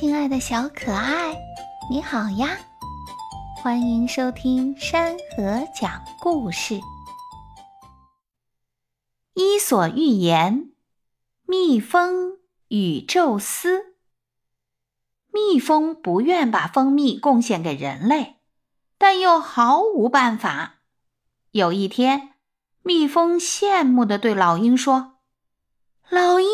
亲爱的小可爱，你好呀！欢迎收听山河讲故事，《伊索寓言》：蜜蜂与宙斯。蜜蜂不愿把蜂蜜贡献给人类，但又毫无办法。有一天，蜜蜂羡慕地对老鹰说：“老鹰。”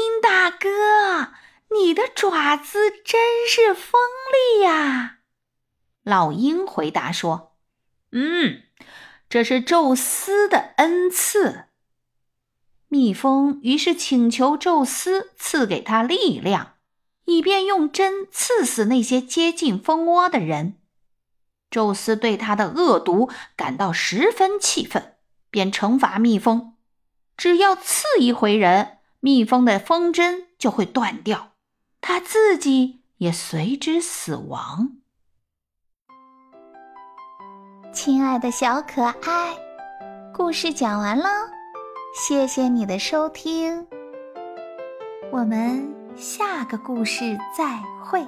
爪子真是锋利呀！老鹰回答说：“嗯，这是宙斯的恩赐。”蜜蜂于是请求宙斯赐给他力量，以便用针刺死那些接近蜂窝的人。宙斯对他的恶毒感到十分气愤，便惩罚蜜蜂：只要刺一回人，蜜蜂的蜂针就会断掉。他自己也随之死亡。亲爱的小可爱，故事讲完了，谢谢你的收听，我们下个故事再会。